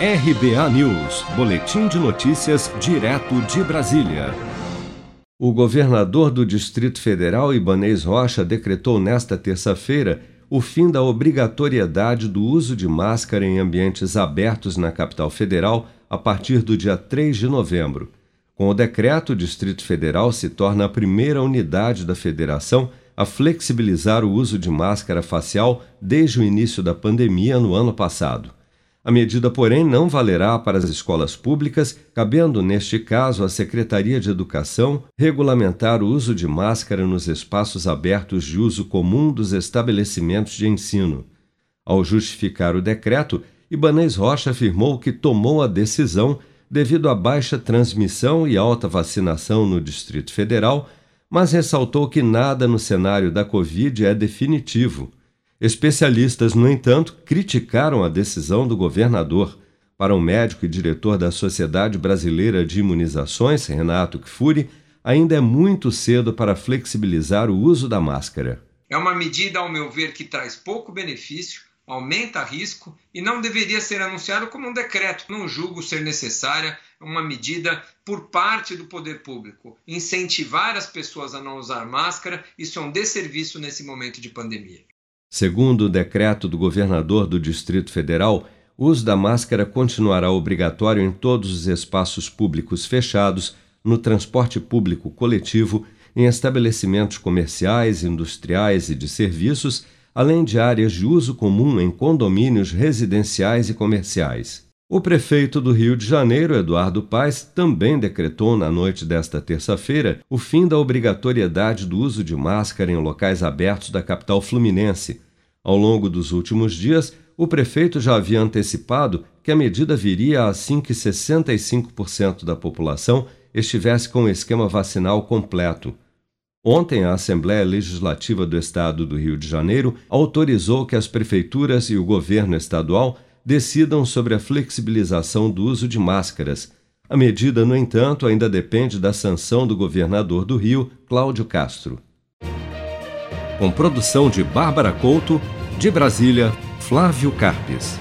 RBA News, Boletim de Notícias, direto de Brasília. O governador do Distrito Federal, Ibanês Rocha, decretou nesta terça-feira o fim da obrigatoriedade do uso de máscara em ambientes abertos na capital federal a partir do dia 3 de novembro. Com o decreto, o Distrito Federal se torna a primeira unidade da federação a flexibilizar o uso de máscara facial desde o início da pandemia no ano passado. A medida, porém, não valerá para as escolas públicas, cabendo, neste caso, à Secretaria de Educação regulamentar o uso de máscara nos espaços abertos de uso comum dos estabelecimentos de ensino. Ao justificar o decreto, Ibanez Rocha afirmou que tomou a decisão devido à baixa transmissão e alta vacinação no Distrito Federal, mas ressaltou que nada no cenário da Covid é definitivo Especialistas, no entanto, criticaram a decisão do governador. Para o médico e diretor da Sociedade Brasileira de Imunizações, Renato Kfouri, ainda é muito cedo para flexibilizar o uso da máscara. É uma medida, ao meu ver, que traz pouco benefício, aumenta risco e não deveria ser anunciado como um decreto. Não julgo ser necessária uma medida por parte do poder público. Incentivar as pessoas a não usar máscara, isso é um desserviço nesse momento de pandemia. Segundo o decreto do governador do Distrito Federal, o uso da máscara continuará obrigatório em todos os espaços públicos fechados, no transporte público coletivo, em estabelecimentos comerciais, industriais e de serviços, além de áreas de uso comum em condomínios residenciais e comerciais. O prefeito do Rio de Janeiro, Eduardo Paes, também decretou na noite desta terça-feira o fim da obrigatoriedade do uso de máscara em locais abertos da capital fluminense. Ao longo dos últimos dias, o prefeito já havia antecipado que a medida viria assim que 65% da população estivesse com o esquema vacinal completo. Ontem, a Assembleia Legislativa do Estado do Rio de Janeiro autorizou que as prefeituras e o governo estadual decidam sobre a flexibilização do uso de máscaras. A medida, no entanto, ainda depende da sanção do governador do Rio, Cláudio Castro. Com produção de Bárbara Couto, de Brasília, Flávio Carpes.